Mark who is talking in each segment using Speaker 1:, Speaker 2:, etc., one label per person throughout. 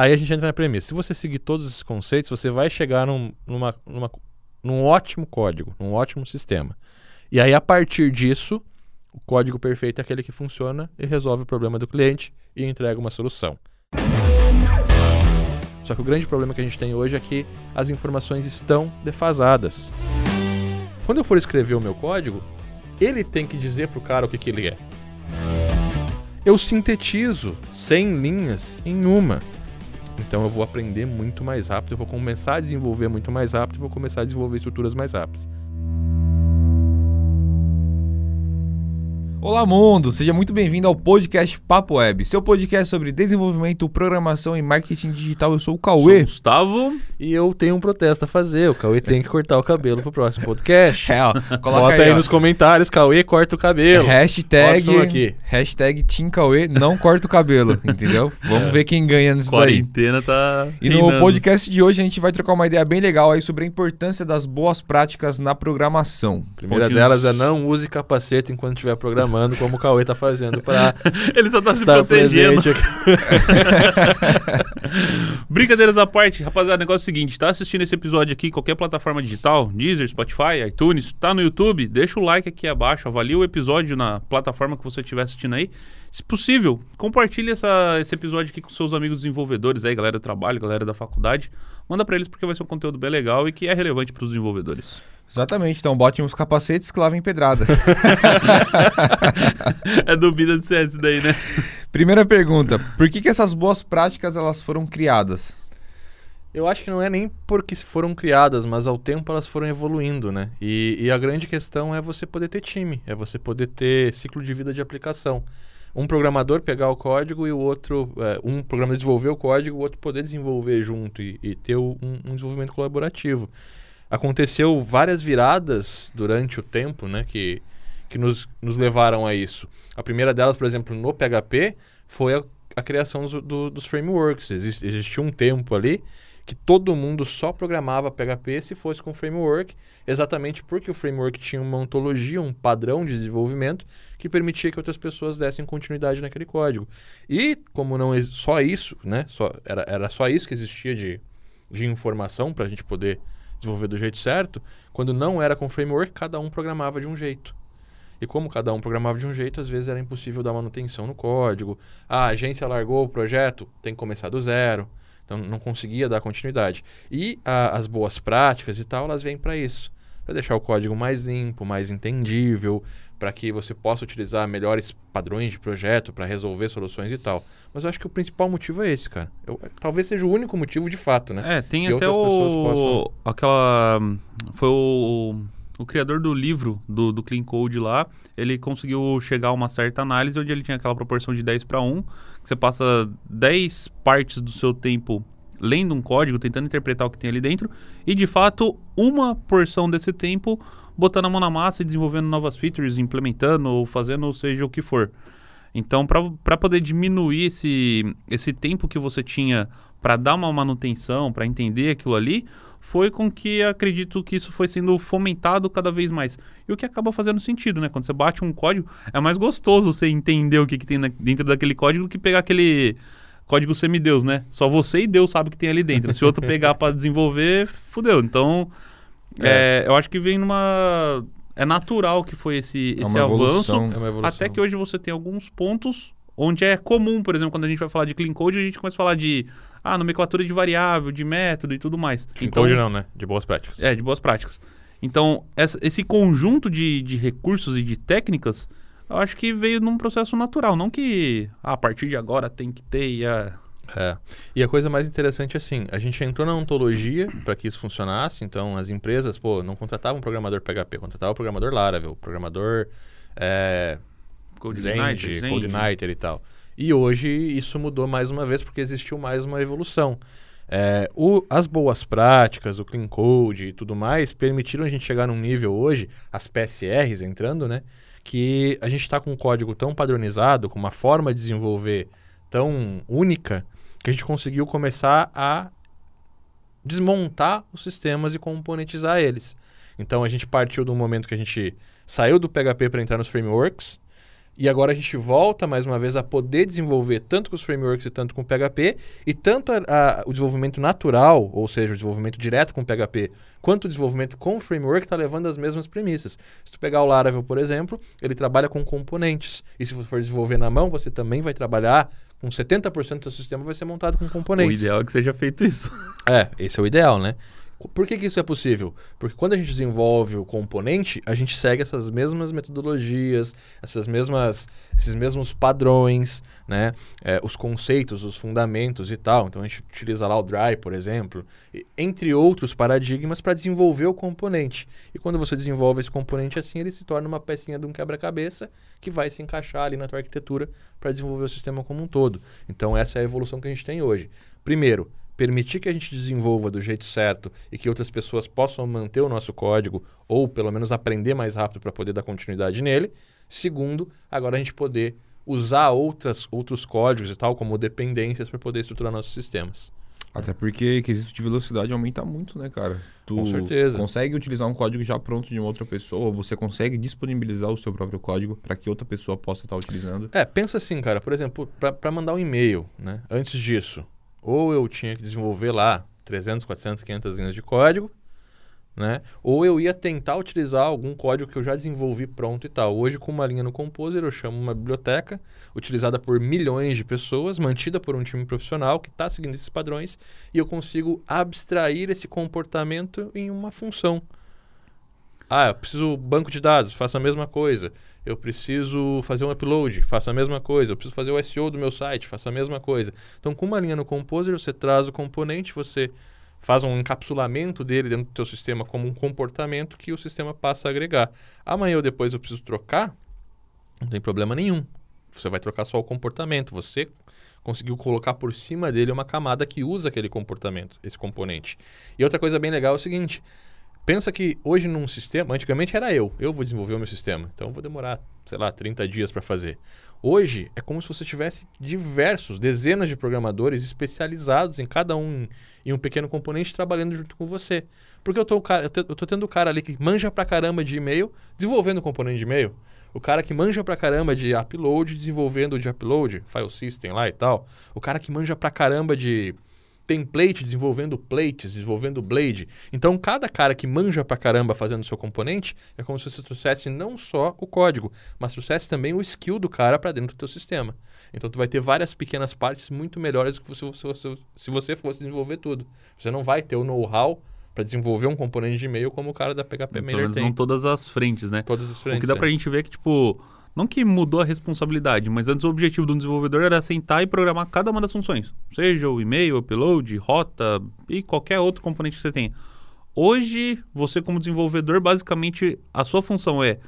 Speaker 1: Aí a gente entra na premissa. Se você seguir todos esses conceitos, você vai chegar num, numa, numa, num ótimo código, num ótimo sistema. E aí, a partir disso, o código perfeito é aquele que funciona e resolve o problema do cliente e entrega uma solução. Só que o grande problema que a gente tem hoje é que as informações estão defasadas. Quando eu for escrever o meu código, ele tem que dizer para o cara o que, que ele é. Eu sintetizo 100 linhas em uma. Então eu vou aprender muito mais rápido, eu vou começar a desenvolver muito mais rápido, vou começar a desenvolver estruturas mais rápidas.
Speaker 2: Olá, mundo! Seja muito bem-vindo ao podcast Papo Web, seu podcast sobre desenvolvimento, programação e marketing digital. Eu sou o Cauê.
Speaker 3: Sou Gustavo.
Speaker 1: E eu tenho um protesto a fazer. O Cauê tem que cortar o cabelo pro próximo podcast.
Speaker 2: É, ó, coloca
Speaker 1: Bota aí,
Speaker 2: ó.
Speaker 1: nos comentários, Cauê corta o cabelo.
Speaker 2: Hashtag,
Speaker 1: aqui.
Speaker 2: hashtag Team Cauê não corta o cabelo, entendeu? Vamos ver quem ganha nisso daí.
Speaker 3: Quarentena tá.
Speaker 2: E no
Speaker 3: reinando.
Speaker 2: podcast de hoje a gente vai trocar uma ideia bem legal aí sobre a importância das boas práticas na programação.
Speaker 1: A primeira
Speaker 3: Pontinhos.
Speaker 1: delas é não use capacete enquanto estiver programando, como o Cauê tá fazendo para
Speaker 3: Ele só tá se protegendo. Brincadeiras à parte, rapaziada, o negócio é o seguinte: tá assistindo esse episódio aqui, qualquer plataforma digital, Deezer, Spotify, iTunes, tá no YouTube, deixa o like aqui abaixo, avalia o episódio na plataforma que você estiver assistindo aí. Se possível, compartilhe essa, esse episódio aqui com seus amigos desenvolvedores aí, galera do trabalho, galera da faculdade. Manda pra eles porque vai ser um conteúdo bem legal e que é relevante pros desenvolvedores.
Speaker 2: Exatamente, então botem os capacetes que lá vem pedrada.
Speaker 3: é dúvida de ser esse daí, né?
Speaker 2: Primeira pergunta, por que, que essas boas práticas elas foram criadas?
Speaker 1: Eu acho que não é nem porque foram criadas, mas ao tempo elas foram evoluindo, né? E, e a grande questão é você poder ter time, é você poder ter ciclo de vida de aplicação. Um programador pegar o código e o outro, é, um programador desenvolver o código, o outro poder desenvolver junto e, e ter um, um desenvolvimento colaborativo. Aconteceu várias viradas durante o tempo, né? Que, que nos, nos levaram a isso. A primeira delas, por exemplo, no PHP, foi a, a criação dos, do- dos frameworks. Exis- existia um tempo ali que todo mundo só programava PHP se fosse com framework, exatamente porque o framework tinha uma ontologia, um padrão de desenvolvimento que permitia que outras pessoas dessem continuidade naquele código. E como não só isso, né? Só, era, era só isso que existia de, de informação para a gente poder desenvolver do jeito certo. Quando não era com framework, cada um programava de um jeito. E como cada um programava de um jeito, às vezes era impossível dar manutenção no código. Ah, a agência largou o projeto, tem que começar do zero. Então não conseguia dar continuidade. E a- as boas práticas e tal, elas vêm para isso. Para deixar o código mais limpo, mais entendível, para que você possa utilizar melhores padrões de projeto para resolver soluções e tal. Mas eu acho que o principal motivo é esse, cara. Eu- talvez seja o único motivo de fato, né?
Speaker 3: É, tem
Speaker 1: Que
Speaker 3: até o.
Speaker 1: possam-
Speaker 3: Aquela. Foi o. O criador do livro, do, do Clean Code lá, ele conseguiu chegar a uma certa análise onde ele tinha aquela proporção de 10 para 1, que você passa 10 partes do seu tempo lendo um código, tentando interpretar o que tem ali dentro, e de fato, uma porção desse tempo botando a mão na massa e desenvolvendo novas features, implementando ou fazendo seja o que for. Então, para poder diminuir esse, esse tempo que você tinha para dar uma manutenção, para entender aquilo ali, foi com que acredito que isso foi sendo fomentado cada vez mais. E o que acaba fazendo sentido, né? Quando você bate um código, é mais gostoso você entender o que, que tem na- dentro daquele código do que pegar aquele código semideus, né? Só você e Deus sabe o que tem ali dentro. Se o outro pegar para desenvolver, fudeu. Então, é, eu acho que vem numa. É natural que foi esse,
Speaker 2: É
Speaker 3: esse
Speaker 2: uma
Speaker 3: avanço.
Speaker 2: evolução.
Speaker 1: É uma evolução.
Speaker 3: Até que hoje você tem alguns pontos onde é comum, por exemplo, quando a gente vai falar de clean code, a gente começa a falar de ah, nomenclatura de variável, de método e tudo mais.
Speaker 1: Então, hoje não, né? De boas práticas.
Speaker 3: É, de boas práticas. Então, essa- esse conjunto de, de recursos e de técnicas, eu acho que veio num processo natural, não que ah, a partir de agora tem que ter e ah,
Speaker 1: É. E a coisa mais interessante é assim, a gente entrou na ontologia para que isso funcionasse, então as empresas, pô, não contratavam um programador PHP, contratavam um programador Laravel, programador é,
Speaker 3: CodeIgniter
Speaker 1: e tal. E hoje isso mudou mais uma vez porque existiu mais uma evolução. É, o- as boas práticas, o clean code e tudo mais permitiram a gente chegar num nível hoje, as PSRs entrando, né? Que a gente está com um código tão padronizado, com uma forma de desenvolver tão única, que a gente conseguiu começar a desmontar os sistemas e componentizar eles. Então a gente partiu um momento que a gente saiu do PHP para entrar nos frameworks. E agora a gente volta mais uma vez a poder desenvolver tanto com os frameworks e tanto com o PHP, e tanto a, a, o desenvolvimento natural, ou seja, o desenvolvimento direto com o PHP, quanto o desenvolvimento com o framework está levando as mesmas premissas. Se tu pegar o Laravel, por exemplo, ele trabalha com componentes. E se você for desenvolver na mão, você também vai trabalhar com 70% do sistema vai ser montado com componentes.
Speaker 3: O ideal é que seja feito isso.
Speaker 1: É, esse é o ideal, né? Por que, que, isso é possível? Porque quando a gente desenvolve o componente, a gente segue essas mesmas metodologias, essas mesmas, esses mesmos padrões, né? É, os conceitos, os fundamentos e tal. Então a gente utiliza lá o Dry, por exemplo, entre outros paradigmas para desenvolver o componente. E quando você desenvolve esse componente assim, ele se torna uma pecinha de um quebra-cabeça que vai se encaixar ali na tua arquitetura para desenvolver o sistema como um todo. Então essa é a evolução que a gente tem hoje. Primeiro, permitir que a gente desenvolva do jeito certo e que outras pessoas possam manter o nosso código ou pelo menos aprender mais rápido para poder dar continuidade nele. Segundo, agora a gente poder usar outras, outros códigos e tal, como dependências, para poder estruturar nossos sistemas.
Speaker 2: Até porque quesito de velocidade aumenta muito, né, cara?
Speaker 1: Tu Com certeza.
Speaker 2: consegue utilizar um código já pronto de uma outra pessoa, você consegue disponibilizar o seu próprio código para que outra pessoa possa estar utilizando.
Speaker 1: É, pensa assim, cara, por exemplo, para mandar um e-mail, né? Antes disso, ou eu tinha que desenvolver lá 300, 400, 500 linhas de código, né? Ou eu ia tentar utilizar algum código que eu já desenvolvi pronto e tal. Hoje, com uma linha no Composer, eu chamo uma biblioteca utilizada por milhões de pessoas, mantida por um time profissional que está seguindo esses padrões, e eu consigo abstrair esse comportamento em uma função. Ah, eu preciso banco de dados, faço a mesma coisa eu preciso fazer um upload, faço a mesma coisa. Eu preciso fazer o SEO do meu site, faço a mesma coisa. Então, com uma linha no Composer, você traz o componente, você faz um encapsulamento dele dentro do teu sistema como um comportamento que o sistema passa a agregar. Amanhã ou depois eu preciso trocar, não tem problema nenhum. Você vai trocar só o comportamento. Você conseguiu colocar por cima dele uma camada que usa aquele comportamento, esse componente. E outra coisa bem legal é o seguinte: Pensa que hoje num sistema, antigamente era eu, eu vou desenvolver o meu sistema, então vou demorar, sei lá, 30 dias para fazer. Hoje é como se você tivesse diversos, dezenas de programadores especializados em cada um em um pequeno componente trabalhando junto com você. Porque eu tô, eu tô tendo o cara ali que manja pra caramba de e-mail, desenvolvendo o componente de e-mail. O cara que manja pra caramba de upload, desenvolvendo de upload, file system lá e tal. O cara que manja pra caramba de template desenvolvendo plates, desenvolvendo blade. Então, cada cara que manja pra caramba fazendo seu componente, é como se você trouxesse não só o código, mas trouxesse também o skill do cara para dentro do teu sistema. Então, tu vai ter várias pequenas partes muito melhores do que se você, se você fosse desenvolver tudo. Você não vai ter o know-how para desenvolver um componente de e-mail como o cara da PHP Mailer tem.
Speaker 3: não todas as frentes, né?
Speaker 1: Todas as frentes.
Speaker 3: O que dá é. pra gente ver é que, tipo não que mudou a responsabilidade, mas antes o objetivo do desenvolvedor era sentar e programar cada uma das funções. Seja o e-mail, upload, rota e qualquer outro componente que você tenha. Hoje, você como desenvolvedor, basicamente, a sua função é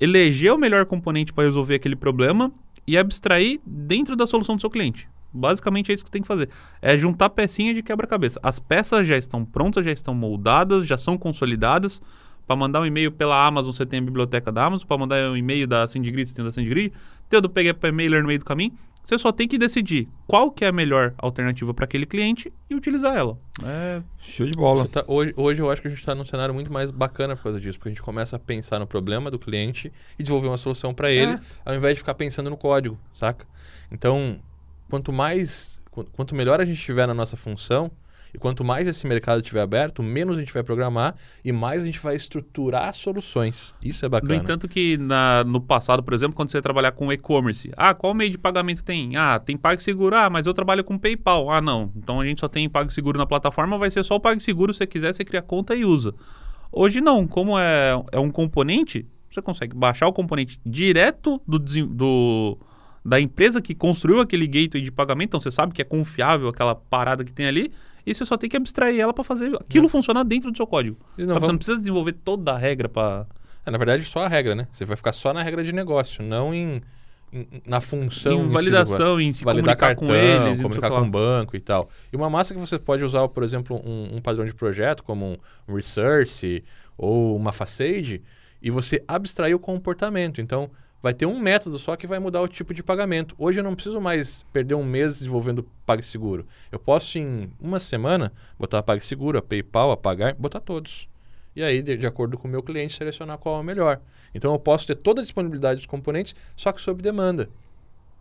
Speaker 3: eleger o melhor componente para resolver aquele problema e abstrair dentro da solução do seu cliente. Basicamente é isso que tem que fazer. É juntar pecinha de quebra-cabeça. As peças já estão prontas, já estão moldadas, já são consolidadas. Para mandar um e-mail pela Amazon, você tem a biblioteca da Amazon. Para mandar um e-mail da SendGrid, você tem da SendGrid. Tem o do PGP Mailer no meio do caminho. Você só tem que decidir qual que é a melhor alternativa para aquele cliente e utilizar ela.
Speaker 2: É, show de bola.
Speaker 1: Tá, hoje, hoje eu acho que a gente está num cenário muito mais bacana por causa disso, porque a gente começa a pensar no problema do cliente e desenvolver uma solução para ele, é. ao invés de ficar pensando no código, saca? Então, quanto mais, quanto melhor a gente estiver na nossa função, e quanto mais esse mercado estiver aberto, menos a gente vai programar e mais a gente vai estruturar soluções. Isso é bacana.
Speaker 3: No entanto que na, no passado, por exemplo, quando você trabalhar com e-commerce, ah, qual meio de pagamento tem? Ah, tem PagSeguro. Ah, mas eu trabalho com PayPal. Ah, não. Então a gente só tem PagSeguro na plataforma, vai ser só o PagSeguro. Se você quiser, você cria conta e usa. Hoje não. Como é, é um componente, você consegue baixar o componente direto do, do da empresa que construiu aquele gateway de pagamento, então você sabe que é confiável aquela parada que tem ali, e você só tem que abstrair ela para fazer aquilo é. funcionar dentro do seu código. Não vamos... Você não precisa desenvolver toda a regra para.
Speaker 1: É, na verdade, só a regra, né? Você vai ficar só na regra de negócio, não em, em na função.
Speaker 3: Em validação, em se
Speaker 1: validar
Speaker 3: cartão,
Speaker 1: com eles, comunicar com o banco e tal. E uma massa que você pode usar, por exemplo, um, um padrão de projeto, como um Resource ou uma Facade, e você abstrair o comportamento. Então, vai ter um método só que vai mudar o tipo de pagamento. Hoje eu não preciso mais perder um mês desenvolvendo PagSeguro. Eu posso, em uma semana, botar a PagSeguro, a PayPal, a Pagar, botar todos. e aí, de, de acordo com o meu cliente, selecionar qual é o melhor. Então eu posso ter toda a disponibilidade dos componentes, só que sob demanda.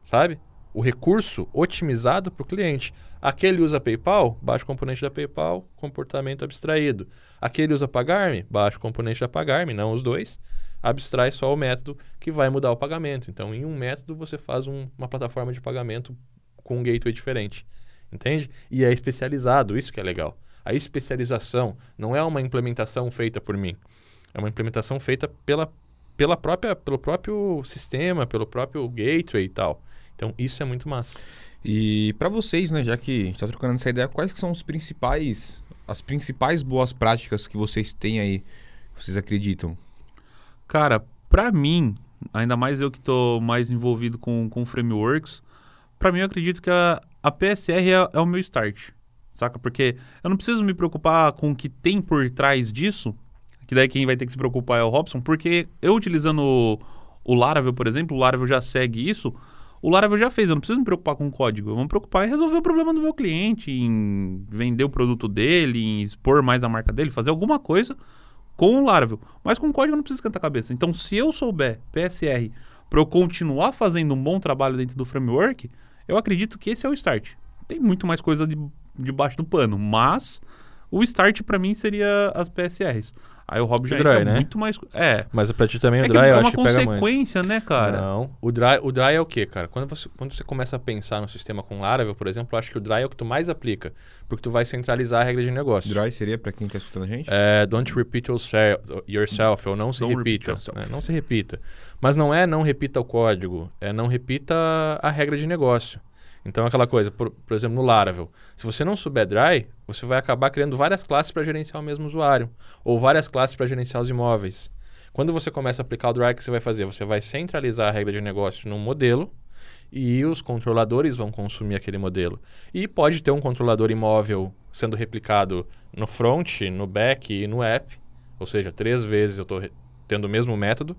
Speaker 1: Sabe? O recurso otimizado para o cliente. Aquele usa PayPal, baixa o componente da PayPal, comportamento abstraído. Aquele usa Pagar.me, baixa o componente da Pagar.me, não os dois, abstrai só o método que vai mudar o pagamento. Então, em um método, você faz um, uma plataforma de pagamento com um gateway diferente. Entende? E é especializado, isso que é legal. A especialização não é uma implementação feita por mim. É uma implementação feita pela, pela própria, pelo próprio sistema, pelo próprio gateway e tal. Então, isso é muito massa.
Speaker 2: E para vocês, né, já que está trocando essa ideia, quais são os principais, as principais boas práticas que vocês têm aí, vocês acreditam?
Speaker 3: Cara, para mim, ainda mais eu que estou mais envolvido com, com frameworks, para mim eu acredito que a, a PSR é, é o meu start, saca? Porque eu não preciso me preocupar com o que tem por trás disso, que daí quem vai ter que se preocupar é o Robson, porque eu utilizando o, o Laravel, por exemplo, o Laravel já segue isso, o Laravel já fez, eu não preciso me preocupar com o código, eu vou me preocupar em resolver o problema do meu cliente, em vender o produto dele, em expor mais a marca dele, fazer alguma coisa com o Laravel. Mas com o código eu não preciso esquentar a cabeça. Então, se eu souber PSR para eu continuar fazendo um bom trabalho dentro do framework, eu acredito que esse é o start. Tem muito mais coisa de, debaixo do pano, mas o start para mim seria as PSRs. Aí o Rob já
Speaker 1: dry,
Speaker 3: entra
Speaker 1: né?
Speaker 3: muito mais. É.
Speaker 1: Mas pra ti também
Speaker 3: É
Speaker 1: o dry
Speaker 3: é
Speaker 1: eu
Speaker 3: uma
Speaker 1: acho que pega muito.
Speaker 3: consequência, né, cara?
Speaker 1: Não. O dry, o dry é o quê, cara? Quando você, quando você começa a pensar no sistema com Laravel, por exemplo, eu acho que o dry é o que tu mais aplica. Porque tu vai centralizar a regra de negócio.
Speaker 2: Dry seria para quem está escutando a gente?
Speaker 1: É, don't repeat yourself, yourself ou não se
Speaker 3: Don't
Speaker 1: repita. né? Não se repita. Mas não é não repita o código, é não repita a regra de negócio. Então, é aquela coisa, por, por exemplo, no Laravel, se você não souber dry, você vai acabar criando várias classes para gerenciar o mesmo usuário, ou várias classes para gerenciar os imóveis. Quando você começa a aplicar o dry, o que você vai fazer? Você vai centralizar a regra de negócio num modelo e os controladores vão consumir aquele modelo. E pode ter um controlador imóvel sendo replicado no front, no back e no app, ou seja, três vezes eu estou tendo o mesmo método,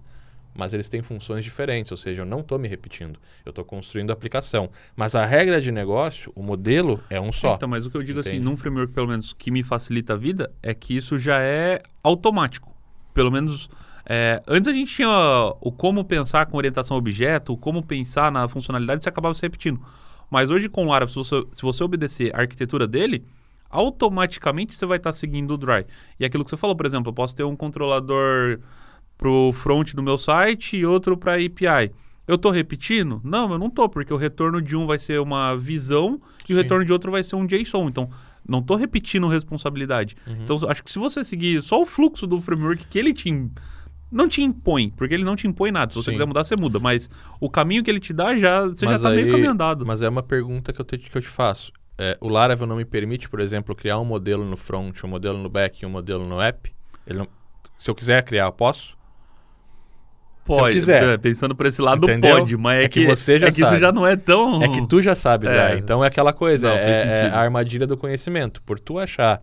Speaker 1: mas eles têm funções diferentes, ou seja, eu não estou me repetindo, eu estou construindo a aplicação. Mas a regra de negócio, o modelo é um só.
Speaker 3: Então, mas o que eu digo assim,
Speaker 1: Entende?
Speaker 3: num framework, pelo menos, que me facilita a vida, é que isso já é automático. Pelo menos. é, antes a gente tinha o como pensar com orientação a objeto, o como pensar na funcionalidade, você acabava se repetindo. Mas hoje com o Laravel, se você, se você obedecer a arquitetura dele, automaticamente você vai estar seguindo o Dry. E aquilo que você falou, por exemplo, eu posso ter um controlador pro front do meu site e outro para API. Eu estou repetindo? Não, eu não estou, porque o retorno de um vai ser uma visão e o retorno de outro vai ser um JSON. Então, não estou repetindo responsabilidade.
Speaker 1: Uhum.
Speaker 3: Então, acho que se você seguir só o fluxo do framework que ele te não te impõe, porque ele não te impõe nada. Se você
Speaker 1: Sim.
Speaker 3: quiser mudar, você muda. Mas o caminho que ele te dá, já, você já
Speaker 1: Mas
Speaker 3: está meio caminho andado.
Speaker 1: Mas é uma pergunta que eu te, que eu te faço. É, o Laravel não me permite, por exemplo, criar um modelo no front, um modelo no back e um modelo no app? Ele não- se eu quiser criar, eu posso?
Speaker 3: Pode,
Speaker 1: quiser.
Speaker 3: é, pensando por esse lado,
Speaker 1: Entendeu?
Speaker 3: pode, mas é,
Speaker 1: É que
Speaker 3: que,
Speaker 1: você já
Speaker 3: é que isso
Speaker 1: sabe.
Speaker 3: já não é tão.
Speaker 1: É que tu já sabe,
Speaker 3: É.
Speaker 1: Dry. Então é aquela coisa,
Speaker 3: Não,
Speaker 1: é, é
Speaker 3: sentido.
Speaker 1: a armadilha do conhecimento. Por tu achar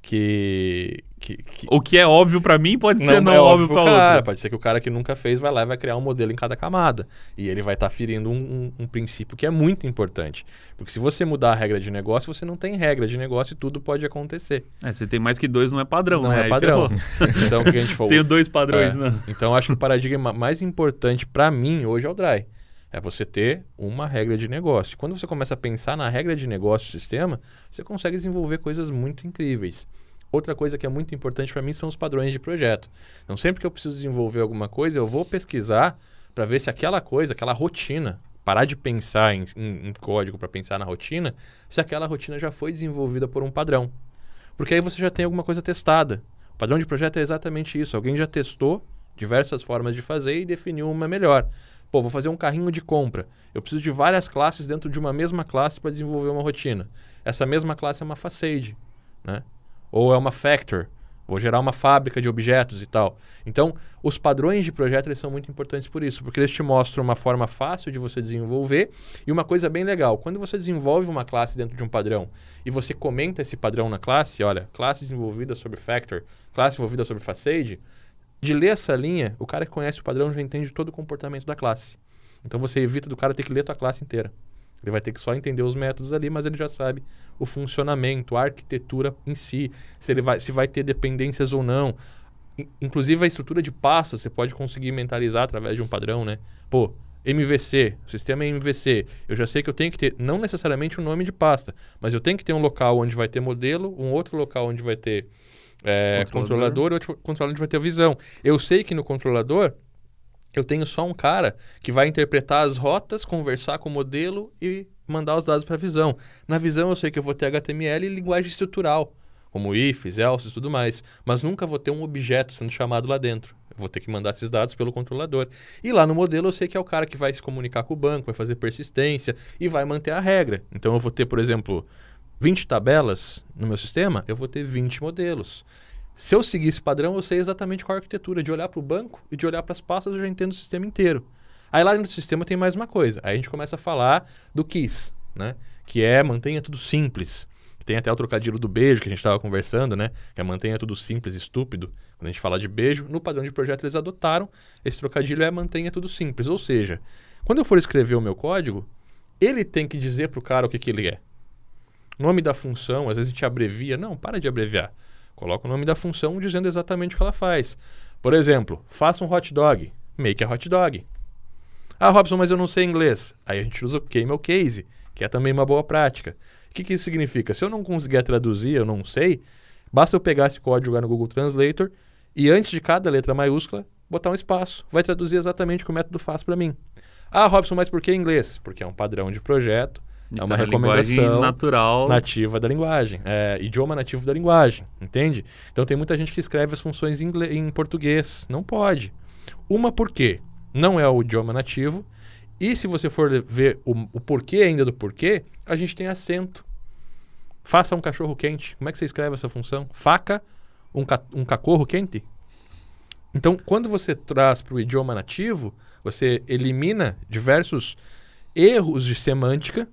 Speaker 1: que... que, que
Speaker 3: O que é óbvio pra mim pode ser não
Speaker 1: é
Speaker 3: óbvio pra
Speaker 1: cara.
Speaker 3: outro.
Speaker 1: Pode ser que o cara que nunca fez vai lá e vai criar um modelo em cada camada. E ele vai estar ferindo um, um- um princípio que é muito importante. Porque se você mudar a regra de negócio, você não tem regra de negócio e tudo pode acontecer.
Speaker 3: É, se tem mais que dois, não é padrão,
Speaker 1: não
Speaker 3: né?
Speaker 1: é
Speaker 3: Aí
Speaker 1: padrão. então, o que a gente falou...
Speaker 3: Tenho dois padrões,
Speaker 1: É.
Speaker 3: né?
Speaker 1: Então, acho que o paradigma mais importante para mim hoje é o Dry. É você ter uma regra de negócio. Quando você começa a pensar na regra de negócio do sistema, você consegue desenvolver coisas muito incríveis. Outra coisa que é muito importante para mim são os padrões de projeto. Então, sempre que eu preciso desenvolver alguma coisa, eu vou pesquisar para ver se aquela coisa, aquela rotina, parar de pensar em, em- em código para pensar na rotina, se aquela rotina já foi desenvolvida por um padrão. Porque aí você já tem alguma coisa testada. O padrão de projeto é exatamente isso. Alguém já testou diversas formas de fazer e definiu uma melhor. Pô, vou fazer um carrinho de compra. Eu preciso de várias classes dentro de uma mesma classe para desenvolver uma rotina. Essa mesma classe é uma facade, né? Ou é uma factor. Vou gerar uma fábrica de objetos e tal. Então, os padrões de projeto eles são muito importantes por isso, porque eles te mostram uma forma fácil de você desenvolver e uma coisa bem legal. Quando você desenvolve uma classe dentro de um padrão e você comenta esse padrão na classe, olha, classe desenvolvida sobre factor, classe desenvolvida sobre facade, de ler essa linha, o cara que conhece o padrão já entende todo o comportamento da classe. Então você evita do cara ter que ler tua classe inteira. Ele vai ter que só entender os métodos ali, mas ele já sabe o funcionamento, a arquitetura em si, se ele vai, se vai ter dependências ou não. in- inclusive a estrutura de pastas você pode conseguir mentalizar através de um padrão, né? Pô, MVC, o sistema é MVC. Eu já sei que eu tenho que ter, não necessariamente um nome de pasta, mas eu tenho que ter um local onde vai ter modelo, um outro local onde vai ter é,
Speaker 3: Controlador.
Speaker 1: controlador e outro controlador onde vai ter visão. Eu sei que no controlador eu tenho só um cara que vai interpretar as rotas, conversar com o modelo e mandar os dados para a visão. Na visão eu sei que eu vou ter HTML e linguagem estrutural, como ifs, else e tudo mais, mas nunca vou ter um objeto sendo chamado lá dentro. Eu vou ter que mandar esses dados pelo controlador. E lá no modelo eu sei que é o cara que vai se comunicar com o banco, vai fazer persistência e vai manter a regra. Então eu vou ter, por exemplo, 20 tabelas no meu sistema, eu vou ter 20 modelos. Se eu seguir esse padrão, eu sei exatamente qual é a arquitetura. De olhar para o banco e de olhar para as pastas, eu já entendo o sistema inteiro. Aí lá dentro do sistema tem mais uma coisa. Aí a gente começa a falar do KISS, né? Que é mantenha tudo simples. Tem até o trocadilho do beijo que a gente estava conversando, né? Que é mantenha tudo simples estúpido. Quando a gente fala de beijo, no padrão de projeto eles adotaram. Esse trocadilho é mantenha tudo simples. Ou seja, quando eu for escrever o meu código, ele tem que dizer para o cara o que, que ele é. Nome da função, às vezes a gente abrevia. Não, para de abreviar. Coloca o nome da função dizendo exatamente o que ela faz. Por exemplo, faça um hot dog. Make a hot dog. Ah, Robson, mas eu não sei inglês. Aí a gente usa o camel case, que é também uma boa prática. O que, que isso significa? Se eu não conseguir traduzir, eu não sei, basta eu pegar esse código lá no Google Translator e antes de cada letra maiúscula, botar um espaço. Vai traduzir exatamente o que o método faz para mim. Ah, Robson, mas por que inglês? Porque é um padrão de projeto, é uma
Speaker 3: Então, a linguagem
Speaker 1: recomendação
Speaker 3: natural.
Speaker 1: nativa da linguagem, é, idioma nativo da linguagem, entende? Então tem muita gente que escreve as funções em, ingle- em português. Não pode. Uma porque não é o idioma nativo. E se você for ver o, o porquê ainda do porquê, a gente tem acento. Faça um cachorro quente. Como é que você escreve essa função? Faca, um, ca um cachorro quente? Então, quando você traz para o idioma nativo, você elimina diversos erros de semântica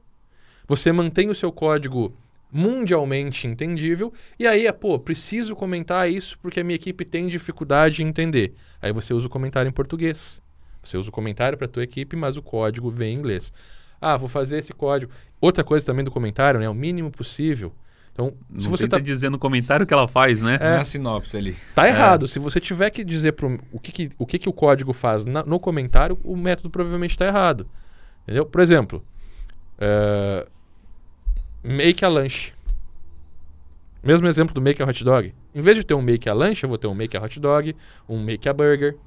Speaker 1: você mantém o seu código mundialmente entendível e aí é, pô, preciso comentar isso porque a minha equipe tem dificuldade em entender. Aí você usa o comentário em português. Você usa o comentário para a tua equipe, mas o código vem em inglês. Ah, vou fazer esse código. Outra coisa também do comentário, né, o mínimo possível. Então, se
Speaker 3: Não
Speaker 1: você
Speaker 3: tenta
Speaker 1: tá
Speaker 3: dizer no comentário o que ela faz, né?
Speaker 1: É.
Speaker 2: Na sinopse ali.
Speaker 1: Tá errado. Se você tiver que dizer pro, o, que, que- o que, que o código faz na- no comentário, o método provavelmente está errado. Entendeu? Por exemplo, eh, make a lanche. Mesmo exemplo do make a hot dog. Em vez de ter um make a lanche, eu vou ter um make a hot dog, um make a burger.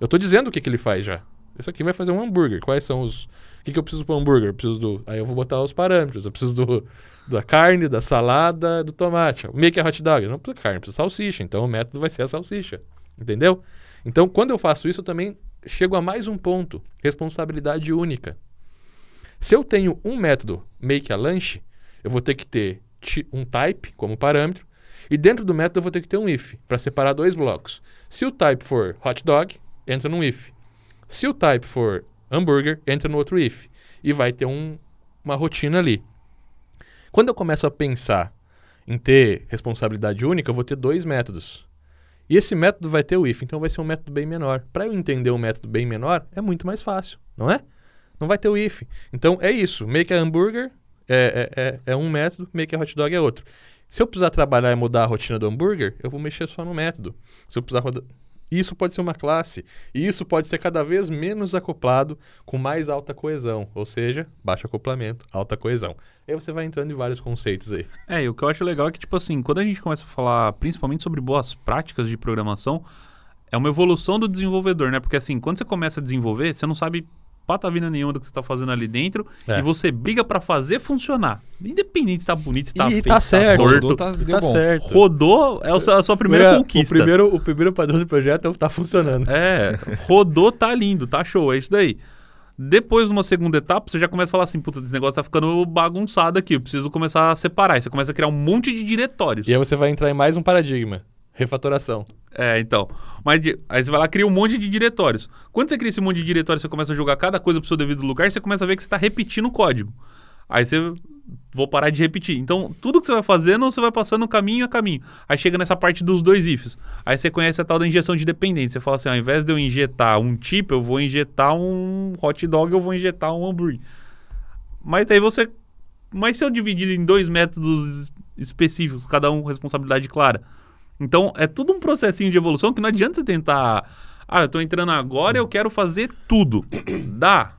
Speaker 1: Eu estou dizendo o que, que ele faz já. Isso aqui vai fazer um hambúrguer. Quais são os. O que, que eu preciso para um hambúrguer? Eu preciso do. Aí eu vou botar os parâmetros. Eu preciso do, da carne, da salada, do tomate. Make a hot dog. Eu não preciso de carne, de salsicha. Então o método vai ser a salsicha. Entendeu? Então quando eu faço isso, eu também chego a mais um ponto: responsabilidade única. Se eu tenho um método make a lanche, eu vou ter que ter um type como parâmetro. E dentro do método eu vou ter que ter um if para separar dois blocos. Se o type for hot dog, entra num if. Se o type for hambúrguer, entra no outro if. E vai ter um- uma rotina ali. Quando eu começo a pensar em ter responsabilidade única, eu vou ter dois métodos. E esse método vai ter o if, então vai ser um método bem menor. Para eu entender um método bem menor, é muito mais fácil, não é? Não vai ter o if. Então é isso. Make a hambúrguer é, é, é, é um método, make a hot dog é outro. Se eu precisar trabalhar e mudar a rotina do hambúrguer, eu vou mexer só no método. Se eu precisar rodar. Isso pode ser uma classe. E isso pode ser cada vez menos acoplado com mais alta coesão. Ou seja, baixo acoplamento, alta coesão. Aí você vai entrando em vários conceitos aí.
Speaker 3: É, e o que eu acho legal é que, tipo assim, quando a gente começa a falar principalmente sobre boas práticas de programação, é uma evolução do desenvolvedor, né? Porque assim, quando você começa a desenvolver, você não sabe patavina nenhuma do que você tá fazendo ali dentro
Speaker 1: É.
Speaker 3: e você briga pra fazer funcionar. Independente se tá bonito, se tá
Speaker 1: E
Speaker 3: feio,
Speaker 1: tá certo.
Speaker 3: tá
Speaker 2: Rodou,
Speaker 3: torto.
Speaker 2: tá, deu
Speaker 1: tá
Speaker 2: bom.
Speaker 1: certo.
Speaker 3: Rodou é a sua, a sua primeira conquista.
Speaker 1: O primeiro, o primeiro padrão do projeto é o tá funcionando.
Speaker 3: É, rodou, tá lindo, tá show, é isso daí. Depois de uma segunda etapa, você já começa a falar assim, puta, esse negócio tá ficando bagunçado aqui, eu preciso começar a separar. Aí você começa a criar um monte de diretórios.
Speaker 1: E aí você vai entrar em mais um paradigma. Refatoração.
Speaker 3: É, então. Mas aí você vai lá cria um monte de diretórios. Quando você cria esse monte de diretórios, você começa a jogar cada coisa pro seu devido lugar, você começa a ver que você está repetindo o código. Aí você. Vou parar de repetir. Então, tudo que você vai fazendo, você vai passando caminho a caminho. Aí chega nessa parte dos dois ifs. Aí você conhece a tal da injeção de dependência. Você fala assim: ao invés de eu injetar um tipo, eu vou injetar um hot dog, eu vou injetar um hambúrguer. Mas aí você. Mas se eu dividir em dois métodos específicos, cada um com responsabilidade clara, Então, é tudo um processinho de evolução que não adianta você tentar. Ah, eu tô entrando agora e eu quero fazer tudo. Dá.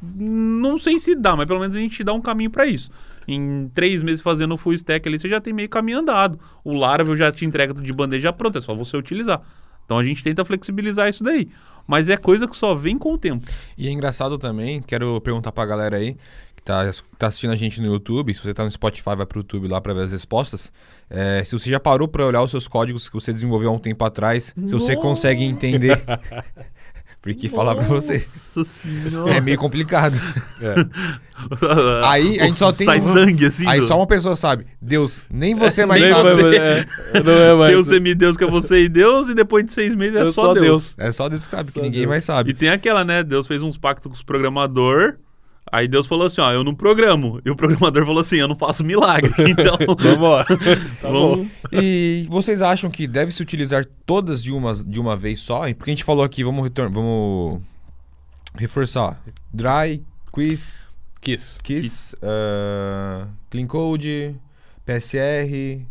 Speaker 3: Não sei se dá, mas pelo menos a gente dá um caminho para isso. Em três meses fazendo o full stack ali, você já tem meio caminho andado. O Laravel já te entrega de bandeja pronta, é só você utilizar. Então a gente tenta flexibilizar isso daí. Mas é coisa que só vem com o tempo.
Speaker 2: E é engraçado também, quero perguntar pra galera aí tá, tá assistindo a gente no YouTube, se você tá no Spotify, vai pro YouTube lá pra ver as respostas. É, se você já parou pra olhar os seus códigos que você desenvolveu há um tempo atrás, se você consegue entender. Porque falar pra você.
Speaker 3: Nossa senhora.
Speaker 2: É meio complicado. Aí a gente só tem
Speaker 3: Sai
Speaker 2: um-
Speaker 3: sangue assim.
Speaker 2: Aí
Speaker 3: do-
Speaker 2: só uma pessoa sabe. Deus, nem você mais
Speaker 1: Nem
Speaker 2: sabe.
Speaker 1: vai- é, não é mais.
Speaker 3: Deus semideus que é você e Deus, e depois de seis meses é,
Speaker 1: É
Speaker 3: só, Deus.
Speaker 2: É só Deus que sabe, que
Speaker 1: Só
Speaker 2: ninguém
Speaker 1: Deus.
Speaker 2: mais sabe.
Speaker 3: E tem aquela, né? Deus fez uns pactos com os programador. Aí Deus falou assim, ó, eu não programo. E o programador falou assim, eu não faço milagre. Então,
Speaker 1: Vambora. Tá bom.
Speaker 2: E vocês acham que deve se utilizar todas de uma, de uma vez só? Porque a gente falou aqui, vamos, retor- vamos reforçar. Dry, Quiz,
Speaker 1: Kiss.
Speaker 2: Kiss, ah, Clean Code, PSR.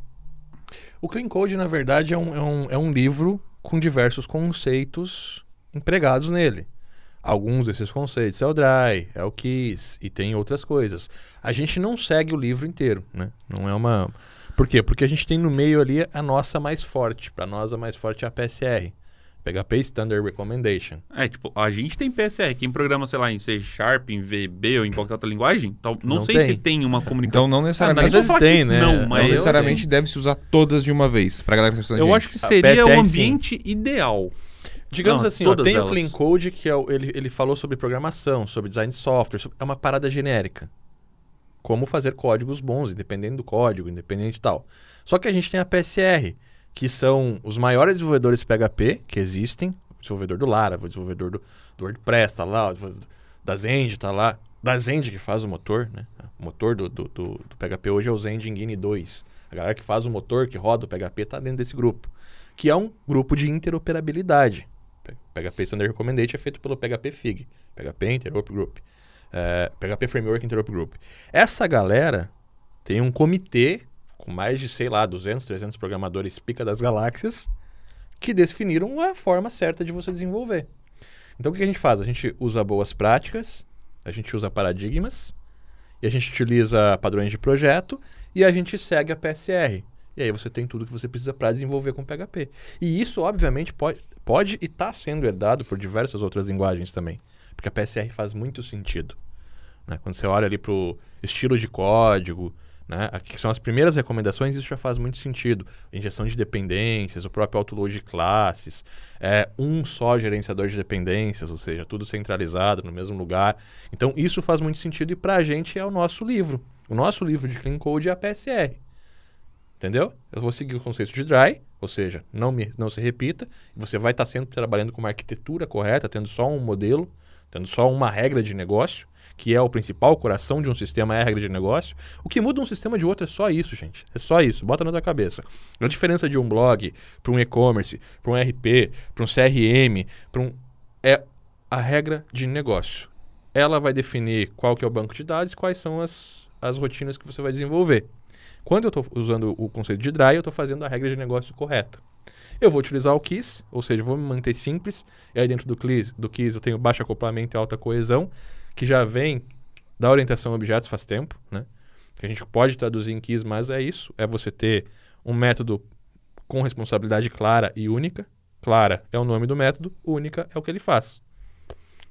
Speaker 1: O Clean Code, na verdade, é um, é, um, é um livro com diversos conceitos empregados nele. Alguns desses conceitos é o Dry, é o Kiss e tem outras coisas. A gente não segue o livro inteiro, né? Não é uma... Por quê? Porque a gente tem no meio ali a nossa mais forte. Para nós, a mais forte é a PSR. PHP Standard Recommendation.
Speaker 3: É, tipo, a gente tem PSR. Quem programa, sei lá, em C Sharp, em VB ou em qualquer outra linguagem, tal- não,
Speaker 1: Não
Speaker 3: sei
Speaker 1: tem.
Speaker 3: se tem uma comunicação.
Speaker 2: Então não
Speaker 3: Ah,
Speaker 2: necessariamente,
Speaker 1: às vezes
Speaker 3: vou falar
Speaker 1: tem, né?
Speaker 3: Não, mas
Speaker 2: não necessariamente deve se usar todas de uma vez. Pra galera que tá a
Speaker 3: Eu
Speaker 2: gente.
Speaker 3: acho que seria
Speaker 1: PSR
Speaker 3: o
Speaker 1: sim.
Speaker 3: ambiente ideal.
Speaker 1: Digamos
Speaker 3: Não,
Speaker 1: assim, ó, tem o
Speaker 3: elas.
Speaker 1: Clean Code, que é o- ele, ele falou sobre programação, sobre design de software, sobre- é uma parada genérica. Como fazer códigos bons, independente do código, independente e tal. Só que a gente tem a PSR, que são os maiores desenvolvedores PHP que existem. O desenvolvedor do Laravel, o desenvolvedor do, do WordPress, tá lá, o da Zend, tá lá. Da Zend que faz o motor, né? O motor do, do, do, do PHP hoje é o Zend Engine 2. A galera que faz o motor, que roda o PHP, tá dentro desse grupo. Que é um grupo de interoperabilidade. PHP Standard Recommendation é feito pelo PHP FIG, PHP Interop Group, é, PHP Framework Interop Group. Essa galera tem um comitê com mais de, sei lá, 200, 300 programadores pica das galáxias que definiram a forma certa de você desenvolver. Então o que a gente faz? A gente usa boas práticas, a gente usa paradigmas, e a gente utiliza padrões de projeto e a gente segue a PSR. E aí você tem tudo que você precisa para desenvolver com PHP. E isso, obviamente, pode, pode e está sendo herdado por diversas outras linguagens também. Porque a PSR faz muito sentido. né? Quando você olha ali para o estilo de código, né? que são as primeiras recomendações, isso já faz muito sentido. Injeção de dependências, o próprio autoload de classes, é, um só gerenciador de dependências, ou seja, tudo centralizado no mesmo lugar. Então, isso faz muito sentido e para a gente é o nosso livro. O nosso livro de Clean Code é a PSR. Entendeu? Eu vou seguir o conceito de dry, ou seja, não, me, não se repita. Você vai estar sempre trabalhando com uma arquitetura correta, tendo só um modelo, tendo só uma regra de negócio, que é o principal coração de um sistema, é a regra de negócio. O que muda um sistema de outro é só isso, gente. É só isso. Bota na tua cabeça. A diferença de um blog para um e-commerce, para um RP, para um CRM, para um é a regra de negócio. Ela vai definir qual que é o banco de dados, quais são as, as rotinas que você vai desenvolver. Quando eu estou usando o conceito de dry, eu estou fazendo a regra de negócio correta. Eu vou utilizar o KISS, ou seja, vou me manter simples. E aí dentro do KISS, do KISS eu tenho baixo acoplamento e alta coesão, que já vem da orientação a objetos faz tempo, né? Que a gente pode traduzir em KISS, mas é isso. É você ter um método com responsabilidade clara e única. Clara é o nome do método, única é o que ele faz.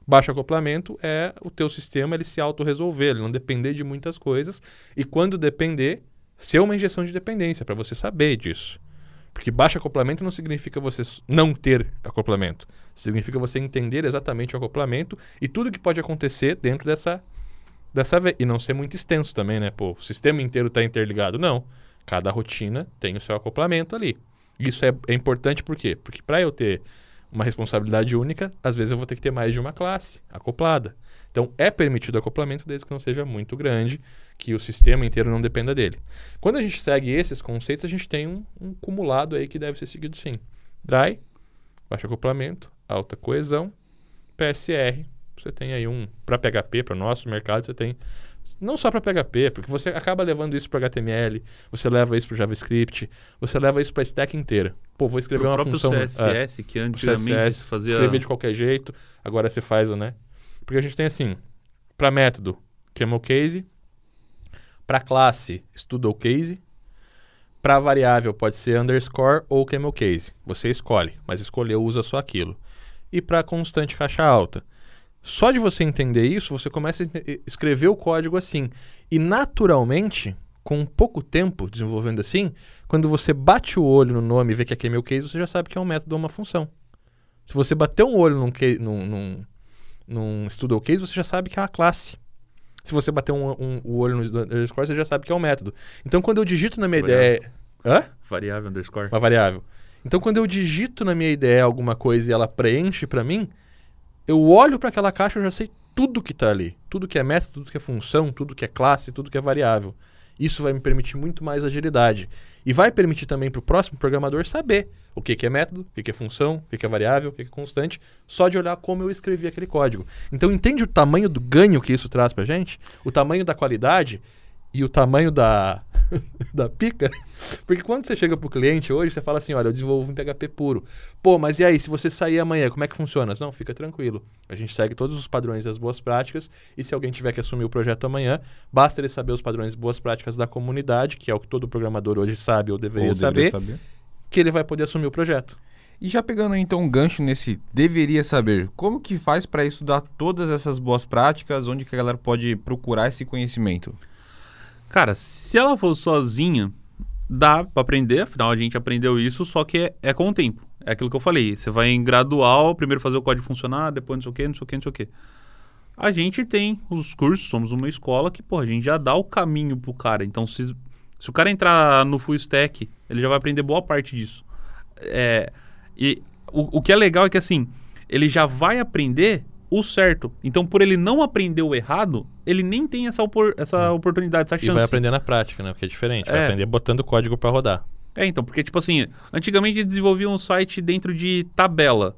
Speaker 1: Baixo acoplamento é o teu sistema ele se autorresolver, ele não depender de muitas coisas. E quando depender, ser uma injeção de dependência, para você saber disso. Porque baixo acoplamento não significa você não ter acoplamento. Significa você entender exatamente o acoplamento e tudo que pode acontecer dentro dessa, dessa. E não ser muito extenso também, né? Pô, o sistema inteiro está interligado. Não. Cada rotina tem o seu acoplamento ali. Isso é, é importante por quê? Porque para eu ter uma responsabilidade única, às vezes eu vou ter que ter mais de uma classe acoplada. Então é permitido acoplamento desde que não seja muito grande, que o sistema inteiro não dependa dele. Quando a gente segue esses conceitos, a gente tem um, um cumulado aí que deve ser seguido sim. Dry, baixo acoplamento, alta coesão, PSR. Você tem aí um, para PHP, para o nosso mercado, você tem Não só para PHP, porque você acaba levando isso para HTML, você leva isso para JavaScript, você leva isso para stack inteira. Pô, vou escrever
Speaker 3: Pro
Speaker 1: uma função. é,
Speaker 3: CSS, que
Speaker 1: o
Speaker 3: antigamente
Speaker 1: CSS,
Speaker 3: fazia...
Speaker 1: escrever de qualquer jeito, agora você faz o, né? Porque a gente tem assim, para método, camel case, para classe, estudo case, para variável pode ser underscore ou camel case. Você escolhe, mas escolheu usa só aquilo. E para constante caixa alta. Só de você entender isso, você começa a escrever o código assim. E naturalmente, com pouco tempo desenvolvendo assim, quando você bate o olho no nome e vê que é camel case, você já sabe que é um método ou uma função. Se você bater um olho num, num, num, num estudo case, você já sabe que é uma classe. Se você bater um, um- o olho no underscore, você já sabe que é um método. Então, quando eu digito na minha
Speaker 3: Variável.
Speaker 1: ideia... Hã?
Speaker 3: Variável underscore.
Speaker 1: Uma variável. Então, quando eu digito na minha ideia alguma coisa e ela preenche para mim, eu olho para aquela caixa e já sei tudo que está ali. Tudo que é método, tudo que é função, tudo que é classe, tudo que é variável. Isso vai me permitir muito mais agilidade. E vai permitir também para o próximo programador saber o que, que é método, o que, que é função, o que, que é variável, o que, que é constante, só de olhar como eu escrevi aquele código. Então, entende o tamanho do ganho que isso traz para gente? O tamanho da qualidade e o tamanho da, da pica? Porque quando você chega pro cliente hoje, você fala assim, olha, eu desenvolvo em PHP puro. Pô, mas e aí, se você sair amanhã, como é que funciona? Não, fica tranquilo. A gente segue todos os padrões e as boas práticas, e se alguém tiver que assumir o projeto amanhã, basta ele saber os padrões e boas práticas da comunidade, que é o que todo programador hoje sabe ou deveria
Speaker 2: Ou
Speaker 1: saber,
Speaker 2: deveria saber.
Speaker 1: que ele vai poder assumir o projeto.
Speaker 2: E já pegando aí, então um gancho nesse deveria saber, como que faz para estudar todas essas boas práticas, onde que a galera pode procurar esse conhecimento?
Speaker 3: Cara, se ela for sozinha, dá pra aprender, afinal a gente aprendeu isso, só que é, é com o tempo. É aquilo que eu falei. Você vai em gradual, primeiro fazer o código funcionar, depois não sei o que, não sei o que, não sei o que. A gente tem os cursos, somos uma escola que, pô, a gente já dá o caminho pro cara. Então, se, se o cara entrar no full stack, ele já vai aprender boa parte disso. É, e o, o que é legal é que, assim, ele já vai aprender o certo. Então, por ele não aprender o errado, ele nem tem essa, opor- essa oportunidade, essa
Speaker 1: E
Speaker 3: chance.
Speaker 1: vai aprender na prática, né? Porque é diferente. Vai
Speaker 3: É.
Speaker 1: aprender botando código para rodar.
Speaker 3: É, então, porque, tipo assim, antigamente desenvolvia um site dentro de tabela.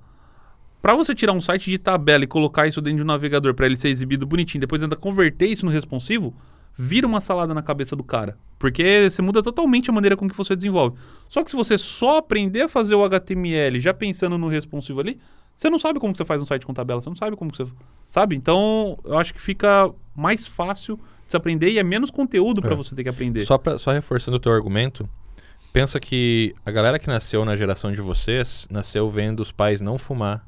Speaker 3: Pra você tirar um site de tabela e colocar isso dentro de um navegador pra ele ser exibido bonitinho, depois ainda converter isso no responsivo, vira uma salada na cabeça do cara. Porque você muda totalmente a maneira com que você desenvolve. Só que se você só aprender a fazer o HTML já pensando no responsivo ali, você não sabe como você faz um site com tabela, você não sabe como você. Sabe? Então, eu acho que fica mais fácil de se aprender e é menos conteúdo pra
Speaker 1: É.
Speaker 3: você ter que aprender.
Speaker 1: Só, pra, só reforçando o teu argumento, pensa que a galera que nasceu na geração de vocês nasceu vendo os pais não fumar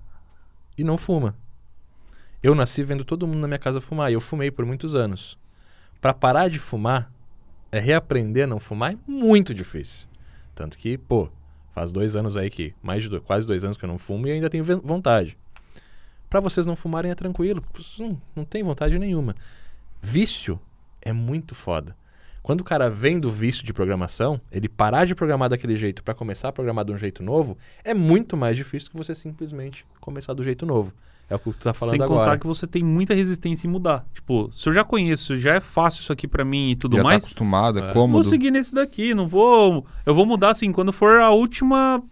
Speaker 1: e não fuma. Eu nasci vendo todo mundo na minha casa fumar e eu fumei por muitos anos. Pra parar de fumar, é reaprender a não fumar é muito difícil. Tanto que, pô, faz dois anos aí que, mais de dois, quase dois anos que eu não fumo e ainda tenho vontade. Pra vocês não fumarem é tranquilo, não, não tem vontade nenhuma. Vício é muito foda. Quando o cara vem do vício de programação, ele parar de programar daquele jeito para começar a programar de um jeito novo, é muito mais difícil que você simplesmente começar do jeito novo. É o que tu tá falando
Speaker 3: Sem
Speaker 1: agora.
Speaker 3: contar que você tem muita resistência em mudar. Tipo, se eu já conheço, já é fácil isso aqui pra mim e tudo
Speaker 2: Já tá
Speaker 3: mais,
Speaker 2: acostumado, é
Speaker 1: É.
Speaker 2: cômodo.
Speaker 3: vou seguir nesse daqui, não vou... Eu vou mudar assim, quando for a última...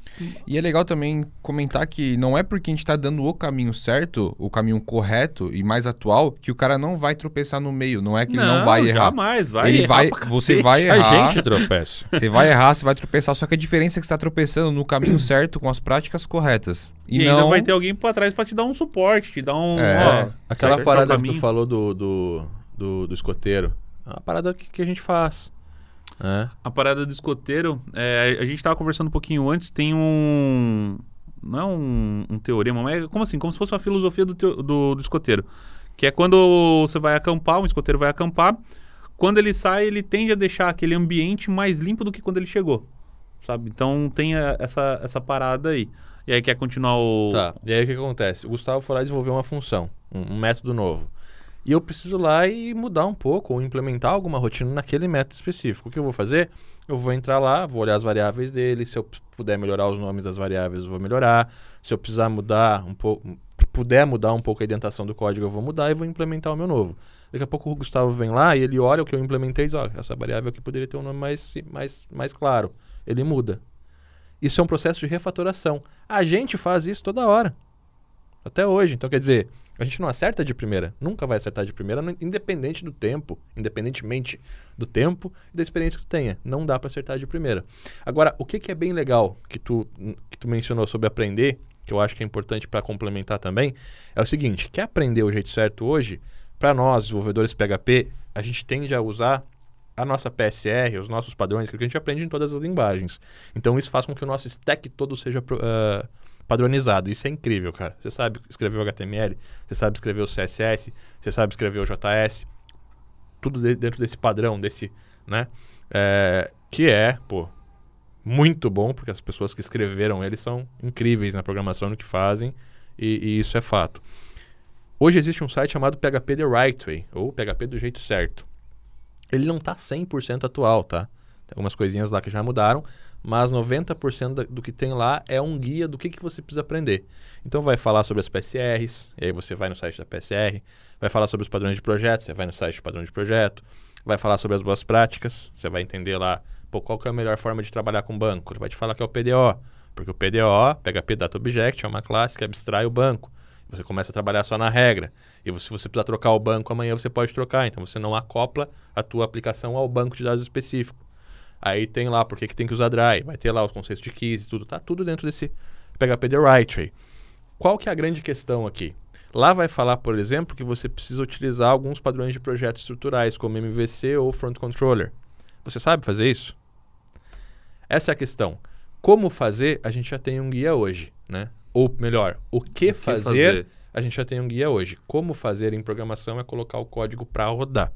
Speaker 2: E é legal também comentar que não é porque a gente tá dando o caminho certo, o caminho correto e mais atual, que o cara não vai tropeçar no meio. Não é que ele não vai errar.
Speaker 3: jamais, vai
Speaker 2: Ele
Speaker 3: errar
Speaker 2: vai- você
Speaker 3: cacete.
Speaker 2: vai
Speaker 1: A
Speaker 2: errar.
Speaker 1: gente tropeça.
Speaker 2: Você vai errar, você vai tropeçar, só que a diferença é que você tá tropeçando no caminho certo, com as práticas corretas.
Speaker 3: E,
Speaker 2: E,
Speaker 3: ainda
Speaker 2: não...
Speaker 3: vai ter alguém pra trás pra te dar um suporte, te dar um...
Speaker 2: É.
Speaker 3: ó,
Speaker 1: Aquela
Speaker 3: acertar o
Speaker 1: parada que tu falou do, do, do, do escoteiro, é uma parada que, que a gente faz. né?
Speaker 3: A parada do escoteiro, é, a gente tava conversando um pouquinho antes, tem um. Não é um, um teorema, mas é como assim? Como se fosse uma filosofia do, teo- do, do escoteiro. Que é quando você vai acampar, um escoteiro vai acampar, quando ele sai, ele tende a deixar aquele ambiente mais limpo do que quando ele chegou. Sabe? Então tem a- essa, essa parada aí. E aí quer continuar o.
Speaker 1: Tá, e aí o que acontece? O Gustavo foi lá desenvolver uma função, um, um método novo. E eu preciso lá e mudar um pouco, ou implementar alguma rotina naquele método específico. O que eu vou fazer? Eu vou entrar lá, vou olhar as variáveis dele, se eu puder melhorar os nomes das variáveis, eu vou melhorar. Se eu precisar mudar um pouco, puder mudar um pouco a indentação do código, eu vou mudar e vou implementar o meu novo. Daqui a pouco o Gustavo vem lá e ele olha o que eu implementei e diz, ó, essa variável aqui poderia ter um nome mais, mais, mais claro. Ele muda. Isso é um processo de refatoração. A gente faz isso toda hora. Até hoje. Então, quer dizer, a gente não acerta de primeira. Nunca vai acertar de primeira, independente do tempo, independentemente do tempo e da experiência que tu tenha. Não dá para acertar de primeira. Agora, o que, que é bem legal que tu, que tu mencionou sobre aprender, que eu acho que é importante para complementar também, é o seguinte: quer aprender o jeito certo hoje? Para nós, desenvolvedores PHP, a gente tende a usar a nossa PSR, os nossos padrões, que a gente aprende em todas as linguagens. Então, isso faz com que o nosso stack todo seja ah, padronizado. Isso é incrível, cara. Você sabe escrever o HTML, você sabe escrever o CSS, você sabe escrever o JS, tudo de- dentro desse padrão, desse, né? É, que é, pô, muito bom, porque as pessoas que escreveram eles são incríveis na programação no que fazem, e, e isso é fato. Hoje existe um site chamado PHP The Right Way, ou PHP do jeito certo. Ele não está 100% atual, tá? Tem algumas coisinhas lá que já mudaram, mas 90% da- do que tem lá é um guia do que, que você precisa aprender. Então vai falar sobre as PSRs, e aí você vai no site da PSR, vai falar sobre os padrões de projeto, você vai no site do padrão de projeto, vai falar sobre as boas práticas, você vai entender lá pô, qual que é a melhor forma de trabalhar com banco. Ele vai te falar que é o PDO, porque o PDO, PHP Data Object, é uma classe que abstrai o banco. Você começa a trabalhar só na regra. E se você precisar trocar o banco amanhã, você pode trocar. Então você não acopla a tua aplicação ao banco de dados específico. Aí tem lá por que tem que usar dry, vai ter lá os conceitos de keys e tudo, tá tudo dentro desse PHP The Right Way. Qual que é a grande questão aqui? Lá vai falar, por exemplo, que você precisa utilizar alguns padrões de projetos estruturais, como MVC ou Front Controller. Você sabe fazer isso? Essa é a questão. Como fazer, a gente já tem um guia hoje, né? Ou melhor, o que,
Speaker 3: O que
Speaker 1: fazer,
Speaker 3: fazer?
Speaker 1: a gente já tem um guia hoje. Como fazer em programação é colocar o código para rodar.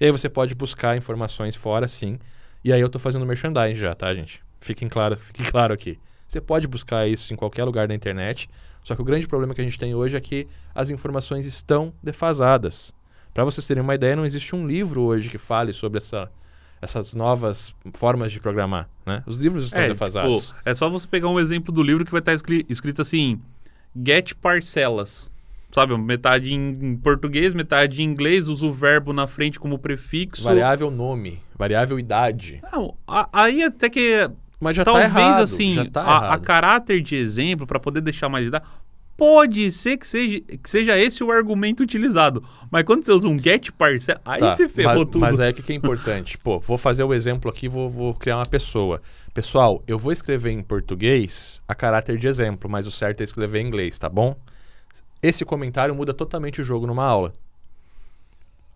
Speaker 1: E aí você pode buscar informações fora, sim. E aí eu estou fazendo merchandising já, tá, gente? Fiquem claro, fique claro aqui. Você pode buscar isso em qualquer lugar da internet, só que o grande problema que a gente tem hoje é que as informações estão defasadas. Para vocês terem uma ideia, não existe um livro hoje que fale sobre essa, essas novas formas de programar, né? Os livros estão
Speaker 3: É,
Speaker 1: defasados.
Speaker 3: tipo, é só você pegar um exemplo do livro que vai estar escri- escrito assim: get parcelas. Sabe, metade em português, metade em inglês, usa o verbo na frente como prefixo.
Speaker 1: Variável nome, variável idade.
Speaker 3: Não, a- aí até que
Speaker 1: Mas já
Speaker 3: talvez
Speaker 1: tá errado.
Speaker 3: assim,
Speaker 1: já tá
Speaker 3: a, a caráter de exemplo, para poder deixar mais didático, pode ser que seja, que seja esse o argumento utilizado. Mas quando você usa um get parcela, aí
Speaker 1: Tá,
Speaker 3: você ferrou
Speaker 1: mas,
Speaker 3: tudo.
Speaker 1: Mas aí o que, que é importante? Pô, vou fazer o exemplo aqui, vou, vou criar uma pessoa. Pessoal, eu vou escrever em português a caráter de exemplo, mas o certo é escrever em inglês, tá bom? Esse comentário muda totalmente o jogo numa aula.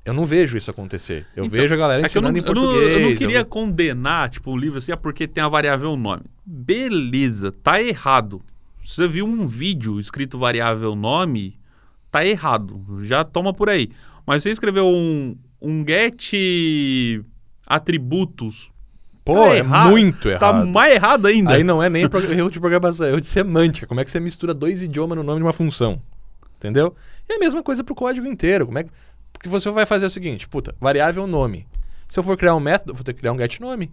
Speaker 1: Eu não vejo isso acontecer. Eu
Speaker 3: Então,
Speaker 1: vejo a galera
Speaker 3: É que eu não,
Speaker 1: ensinando em
Speaker 3: eu não-
Speaker 1: português.
Speaker 3: eu não queria
Speaker 1: eu-
Speaker 3: condenar, tipo, um livro assim, ah, porque tem a variável nome. Beleza, tá errado. Se você viu um vídeo escrito variável nome, tá errado. Já toma por aí. Mas você escreveu um, um get atributos,
Speaker 1: Pô,
Speaker 3: tá
Speaker 1: é
Speaker 3: errado.
Speaker 1: muito
Speaker 3: tá
Speaker 1: errado.
Speaker 3: mais errado ainda.
Speaker 1: Aí não é nem erro de programação, é erro de semântica. Como é que você mistura dois idiomas no nome de uma função? Entendeu? E é a mesma coisa pro código inteiro. Como é que... Porque você vai fazer o seguinte, puta, variável nome. Se eu for criar um método, eu vou ter que criar um get nome.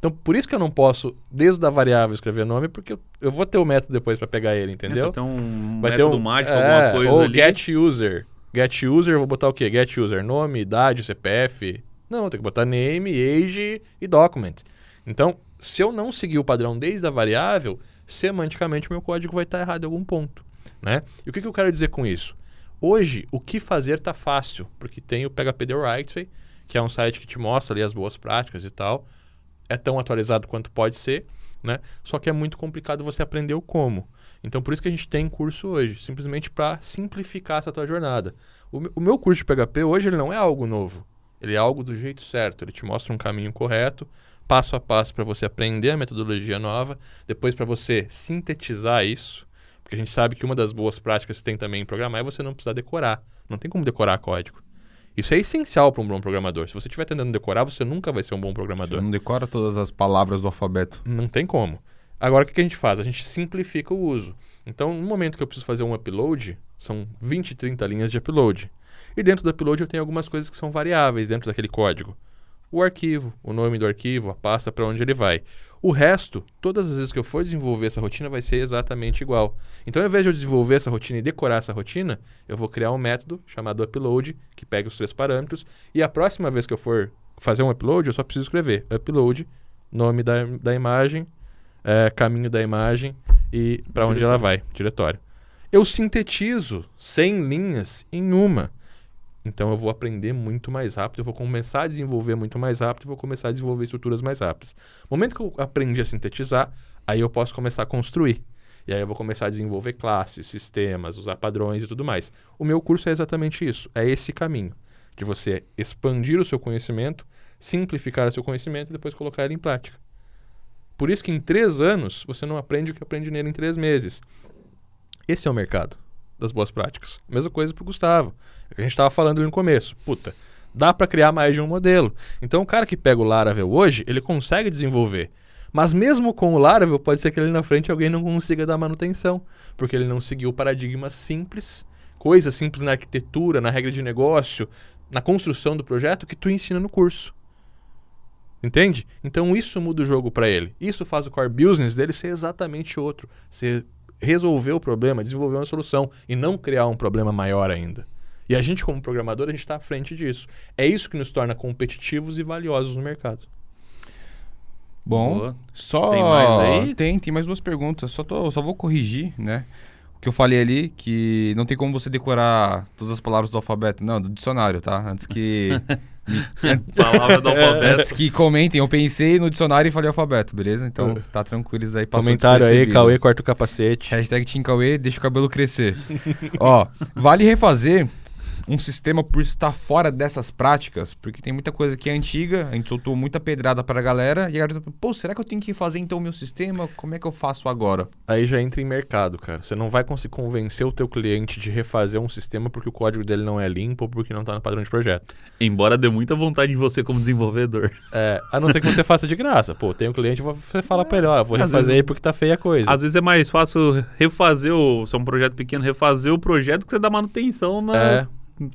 Speaker 1: Então, por isso que eu não posso, desde a variável, escrever nome, porque eu, eu vou ter o método depois para pegar ele, entendeu?
Speaker 3: Vai ter um
Speaker 1: Vai ter
Speaker 3: método
Speaker 1: um
Speaker 3: mágico,
Speaker 1: é,
Speaker 3: alguma coisa
Speaker 1: ou
Speaker 3: ali.
Speaker 1: get user. Get user, eu vou botar o quê? Get user, nome, idade, CPF. Não, tem que botar name, age e document. Então, se eu não seguir o padrão desde a variável, semanticamente meu código vai estar errado em algum ponto, né? E o que, que eu quero dizer com isso? Hoje, o que fazer está fácil, porque tem o PHP The Right Way, que é um site que te mostra ali as boas práticas e tal. É tão atualizado quanto pode ser, né? Só que é muito complicado você aprender o como. Então, por isso que a gente tem curso hoje, simplesmente para simplificar essa tua jornada. O, o meu curso de PHP hoje ele não é algo novo. Ele é algo do jeito certo. Ele te mostra um caminho correto, passo a passo para você aprender a metodologia nova, depois para você sintetizar isso, porque a gente sabe que uma das boas práticas que tem também em programar é você não precisar decorar. Não tem como decorar código. Isso é essencial para um bom programador. Se você estiver tentando decorar, você nunca vai ser um bom
Speaker 2: Você
Speaker 1: programador.
Speaker 2: não decora todas as palavras do alfabeto.
Speaker 1: Não tem como. Agora, o que que a gente faz? A gente simplifica o uso. Então, no momento que eu preciso fazer um upload, são 20, 30 linhas de upload. E dentro do upload eu tenho algumas coisas que são variáveis dentro daquele código. O arquivo, o nome do arquivo, a pasta para onde ele vai. O resto, todas as vezes que eu for desenvolver essa rotina, vai ser exatamente igual. Então, ao invés de eu desenvolver essa rotina e decorar essa rotina, eu vou criar um método chamado upload, que pega os três parâmetros, e a próxima vez que eu for fazer um upload, eu só preciso escrever upload, nome da, da imagem, é, caminho da imagem e para onde ela vai, diretório. eu sintetizo 100 linhas em uma. Então eu vou aprender muito mais rápido, eu vou começar a desenvolver muito mais rápido, vou começar a desenvolver estruturas mais rápidas. No momento que eu aprendi a sintetizar, aí eu posso começar a construir. E aí eu vou começar a desenvolver classes, sistemas, usar padrões e tudo mais. O meu curso é exatamente isso, é esse caminho de você expandir o seu conhecimento, simplificar o seu conhecimento e depois colocar ele em prática. Por isso que em três anos você não aprende o que aprende nele em três meses. Esse é o mercado das boas práticas. Mesma coisa para o Gustavo. É que a gente estava falando ali no começo. Puta, dá para criar mais de um modelo. Então o cara que pega o Laravel hoje, ele consegue desenvolver. Mas mesmo com o Laravel, pode ser que ali na frente alguém não consiga dar manutenção, porque ele não seguiu paradigmas simples, coisas simples na arquitetura, na regra de negócio, na construção do projeto que tu ensina no curso. Entende? Então isso muda o jogo para ele. Isso faz o core business dele ser exatamente outro, ser resolver o problema, desenvolver uma solução e não criar um problema maior ainda. E a gente, como programador, a gente está à frente disso. É isso que nos torna competitivos e valiosos no mercado.
Speaker 2: Bom,
Speaker 3: Boa.
Speaker 2: só
Speaker 3: Tem mais aí?
Speaker 2: tem, tem mais duas perguntas. Só tô, só vou corrigir, né? Que eu falei ali que não tem como você decorar todas as palavras do alfabeto, não, do dicionário, tá? Antes que
Speaker 3: Palavra do alfabeto.
Speaker 2: antes que comentem, eu pensei no dicionário e falei alfabeto, beleza? Então tá tranquilo isso daí.
Speaker 1: Comentário aí. Cauê, corta o capacete.
Speaker 2: Hashtag Team Cauê, deixa o cabelo crescer. Ó, vale refazer um sistema por estar fora dessas práticas, porque tem muita coisa que é antiga, a gente soltou muita pedrada pra galera, e a galera pô, será que eu tenho que fazer então o meu sistema? Como é que eu faço agora?
Speaker 1: Aí já entra em mercado, cara. Você não vai conseguir convencer o teu cliente de refazer um sistema porque o código dele não é limpo ou porque não está no padrão de projeto.
Speaker 3: Embora dê muita vontade de você como desenvolvedor.
Speaker 1: É, a não ser que você faça de graça. Pô, tem um cliente, você fala pra ele, ó, vou refazer
Speaker 3: vezes-
Speaker 1: aí porque tá feia a coisa.
Speaker 3: Às vezes é mais fácil refazer o. Se é um projeto pequeno, refazer o projeto que você dá manutenção na.
Speaker 1: É,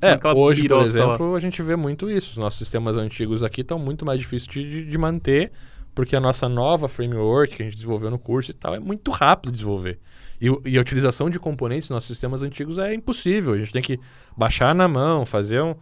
Speaker 1: é hoje, por
Speaker 3: pirosca lá.
Speaker 1: exemplo, a gente vê muito isso. Os nossos sistemas antigos aqui estão muito mais difíceis de, de- manter, porque a nossa nova framework que a gente desenvolveu no curso e tal é muito rápido de desenvolver. E, e a utilização de componentes nos nossos sistemas antigos é impossível. A gente tem que baixar na mão, fazer um,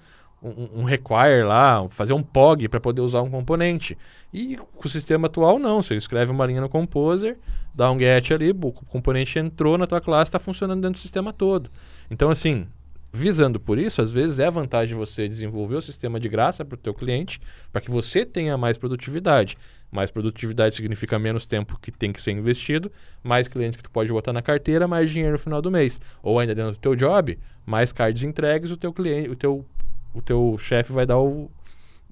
Speaker 1: um, um require lá, fazer um POG para poder usar um componente. E com o sistema atual, não. Você escreve uma linha no Composer, dá um get ali, o componente entrou na tua classe, está funcionando dentro do sistema todo. Então, assim, visando por isso, às vezes é vantagem você desenvolver o sistema de graça para o teu cliente, para que você tenha mais produtividade. Mais produtividade significa menos tempo que tem que ser investido, mais clientes que tu pode botar na carteira, mais dinheiro no final do mês. Ou ainda dentro do teu job, mais cards entregues, o teu cliente, o teu, o teu chefe vai dar o,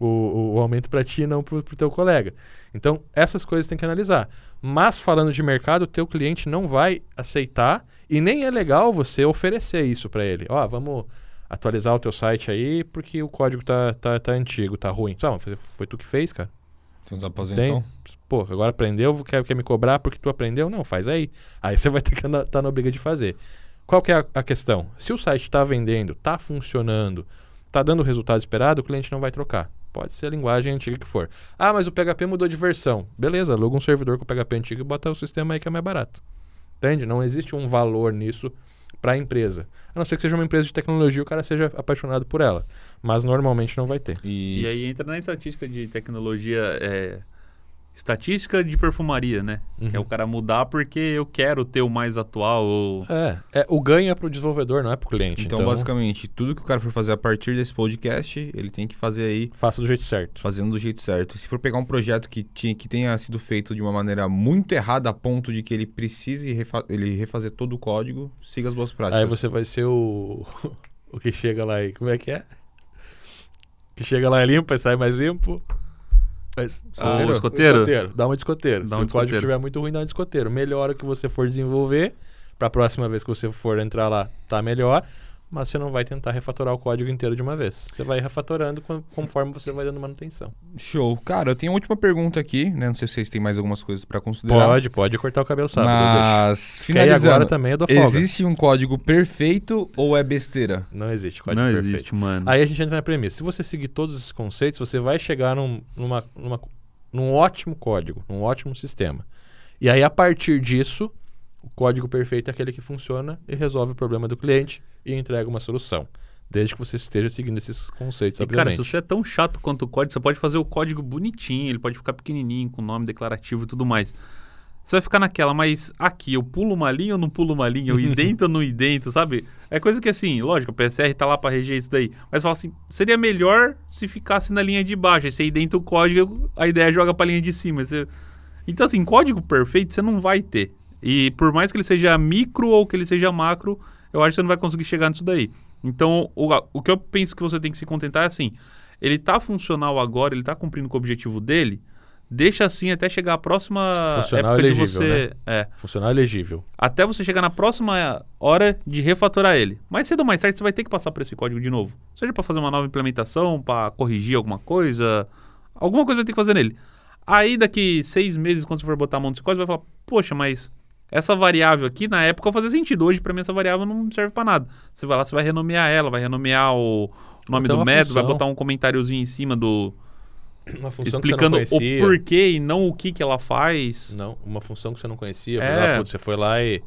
Speaker 1: o, o aumento para ti, não para o teu colega. Então, essas coisas tem que analisar. Mas falando de mercado, o teu cliente não vai aceitar e nem é legal você oferecer isso para ele. Ó, vamos atualizar o teu site aí porque o código tá, tá, tá antigo, tá ruim. Sabe, foi, foi tu que fez, cara.
Speaker 2: Então nos aposentou.
Speaker 1: Tem? Pô, agora aprendeu, quer, quer me cobrar porque tu aprendeu? Não, faz aí. Aí você vai ter que estar tá na obriga de fazer. Qual que é a, a questão? Se o site está vendendo, está funcionando, está dando o resultado esperado, o cliente não vai trocar. Pode ser a linguagem antiga que for. Ah, mas o PHP mudou de versão. Beleza, aluga um servidor com o PHP antigo e bota o sistema aí que é mais barato. Entende? Não existe um valor nisso para a empresa. A não ser que seja uma empresa de tecnologia e o cara seja apaixonado por ela. Mas normalmente não vai ter.
Speaker 3: E aí entra na estatística de tecnologia, é, estatística de perfumaria, né? Que é
Speaker 1: Uhum.
Speaker 3: o cara mudar porque eu quero ter o mais atual. Ou...
Speaker 1: É, é, o ganho é pro desenvolvedor, não é pro cliente.
Speaker 2: Então, basicamente, tudo que o cara for fazer a partir desse podcast, ele tem que fazer aí
Speaker 1: faça do jeito certo.
Speaker 2: fazendo do jeito certo. Se for pegar um projeto que, tinha, que tenha sido feito de uma maneira muito errada a ponto de que ele precise refa ele refazer todo o código, siga as boas práticas.
Speaker 1: Aí você vai ser o. o que chega lá e. Como é que é? Que chega lá é limpo e sai mais limpo. Mas,
Speaker 2: Escoteiro?
Speaker 3: Ah, o escoteiro?
Speaker 1: escoteiro. Dá uma de escoteiro.
Speaker 3: Dá
Speaker 1: Se
Speaker 3: um
Speaker 1: o código
Speaker 3: escoteiro.
Speaker 1: estiver muito ruim, dá um escoteiro. Melhora o que você for desenvolver. Para a próxima vez que você for entrar lá, tá melhor. Mas você não vai tentar refatorar o código inteiro de uma vez. Você vai refatorando con- conforme você vai dando manutenção.
Speaker 2: Show. Cara, eu tenho uma última pergunta aqui, né? Não sei se vocês têm mais algumas coisas para considerar.
Speaker 1: Pode, pode cortar o cabelo sábado.
Speaker 2: Mas, finalizando,
Speaker 1: agora também é do folga.
Speaker 2: existe um código perfeito ou é besteira?
Speaker 1: Não existe código
Speaker 3: Não
Speaker 1: perfeito.
Speaker 3: existe, mano.
Speaker 1: Aí a gente entra na premissa. Se você seguir todos esses conceitos, você vai chegar num, numa, numa- num ótimo código, num ótimo sistema. E aí, a partir disso, o código perfeito é aquele que funciona e resolve o problema do cliente e entrega uma solução. Desde que você esteja seguindo esses conceitos,
Speaker 3: E, cara,
Speaker 1: obviamente.
Speaker 3: se você é tão chato quanto o código, você pode fazer o código bonitinho, ele pode ficar pequenininho, com nome declarativo e tudo mais. você vai ficar naquela, mas aqui eu pulo uma linha ou não pulo uma linha? Eu idento ou não idento, sabe? É coisa que assim, lógico, o PSR tá lá pra reger isso daí. Mas fala assim, seria melhor se ficasse na linha de baixo. Aí você identa o código, a ideia joga pra linha de cima. Você... Então, assim, código perfeito você não vai ter. E por mais que ele seja micro ou que ele seja macro, eu acho que você não vai conseguir chegar nisso daí. Então, o, o que eu penso que você tem que se contentar é assim: ele tá funcional agora, ele tá cumprindo com o objetivo dele deixa assim até chegar a próxima
Speaker 1: Funcional
Speaker 3: época
Speaker 1: elegível,
Speaker 3: de você. É.
Speaker 1: Funcional elegível.
Speaker 3: Até você chegar na próxima hora de refatorar ele. Mais cedo ou mais tarde você vai ter que passar por esse código de novo. Seja para fazer uma nova implementação, para corrigir alguma coisa. Alguma coisa vai ter que fazer nele. Aí daqui seis meses, quando você for botar a mão nesse código, você vai falar, poxa, mas essa variável aqui, na época, fazia sentido. Hoje, para mim, essa variável não serve para nada. Você vai lá, você vai renomear ela, vai renomear o nome do método, vai botar um comentáriozinho em cima do,
Speaker 1: Uma função
Speaker 3: explicando
Speaker 1: que você
Speaker 3: o
Speaker 1: não conhecia.
Speaker 3: porquê e não o que que ela faz.
Speaker 1: Não, uma função que você não conhecia.
Speaker 3: É.
Speaker 1: exemplo, você foi lá e,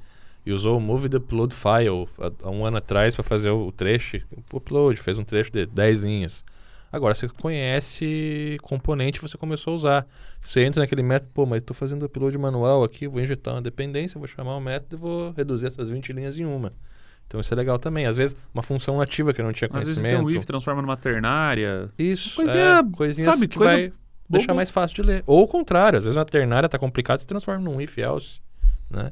Speaker 1: e usou o Move the Upload File há, há um ano atrás para fazer o, o trecho. O upload, fez um trecho de 10 linhas. Agora você conhece componente você começou a usar. Você entra naquele método, pô, mas estou fazendo upload manual aqui, vou injetar uma dependência, vou chamar o método e vou reduzir essas 20 linhas em uma. Então isso é legal também. Às vezes, uma função nativa que eu não tinha
Speaker 3: Às vezes
Speaker 1: conhecimento.
Speaker 3: tem um if, transforma numa ternária.
Speaker 1: Isso,
Speaker 3: Coisinha,
Speaker 1: é, coisinhas
Speaker 3: sabe,
Speaker 1: que
Speaker 3: coisa
Speaker 1: vai deixar
Speaker 3: boba.
Speaker 1: mais fácil de ler. Ou o contrário, às vezes uma ternária tá complicada, você transforma num if else, né?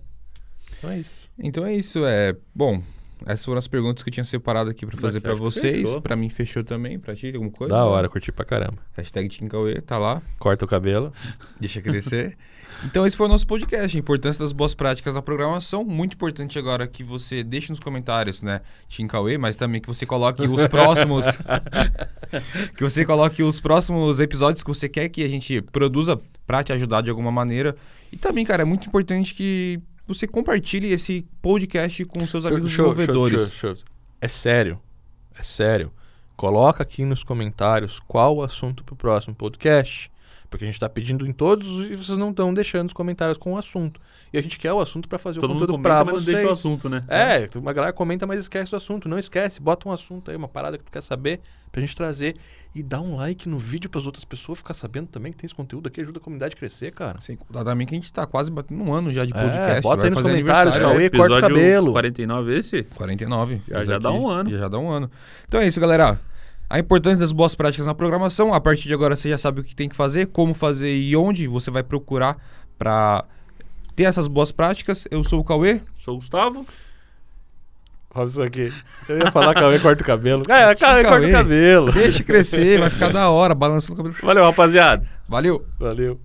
Speaker 1: Então é isso.
Speaker 2: Então é isso, é. Bom, essas foram as perguntas que eu tinha separado aqui pra fazer
Speaker 3: que
Speaker 2: vocês. Pra mim fechou também, pra ti, alguma coisa?
Speaker 1: Da hora, curti pra caramba.
Speaker 2: Hashtag TeamCauê, tá lá,
Speaker 1: Corta o cabelo.
Speaker 2: deixa crescer. então esse foi o nosso podcast, a importância das boas práticas na programação. Muito importante agora que você deixe nos comentários, né, TeamCauê, mas também que você coloque os próximos... que você coloque os próximos episódios que você quer que a gente produza pra te ajudar de alguma maneira. E também, cara, é muito importante que você compartilhe esse podcast com seus amigos
Speaker 1: Show,
Speaker 2: desenvolvedores.
Speaker 1: show, show. É sério. É sério. Coloca aqui nos comentários qual o assunto pro próximo podcast. Porque a gente tá pedindo em todos e vocês não estão deixando os comentários com o assunto. E a gente quer o assunto pra fazer
Speaker 3: Todo
Speaker 1: o conteúdo pra
Speaker 3: mas não
Speaker 1: vocês.
Speaker 3: deixa o assunto, né?
Speaker 1: É, uma galera comenta, mas esquece o assunto. Não esquece, bota um assunto aí, uma parada que tu quer saber, pra gente trazer. E dá um like no vídeo pras outras pessoas ficar sabendo também que tem esse conteúdo aqui, ajuda a comunidade a crescer, cara.
Speaker 2: Sem contar também que a gente tá quase batendo um ano já de
Speaker 1: É,
Speaker 2: podcast.
Speaker 1: bota
Speaker 2: vai
Speaker 1: aí nos comentários. Cauê, corta o cabelo.
Speaker 3: 49 esse?
Speaker 2: 49.
Speaker 3: Já- já dá um ano.
Speaker 2: Já dá um ano. Então é isso, galera. A importância das boas práticas na programação. A partir de agora você já sabe o que tem que fazer, como fazer e onde você vai procurar para ter essas boas práticas. Eu sou o Cauê.
Speaker 3: Sou o Gustavo.
Speaker 1: Olha isso aqui. Eu ia falar Cauê corta o cabelo. É, Cauê corta
Speaker 2: Cauê.
Speaker 1: o cabelo.
Speaker 2: Deixa crescer, vai ficar da hora, balançando o cabelo.
Speaker 3: Valeu, rapaziada.
Speaker 2: Valeu!
Speaker 1: Valeu.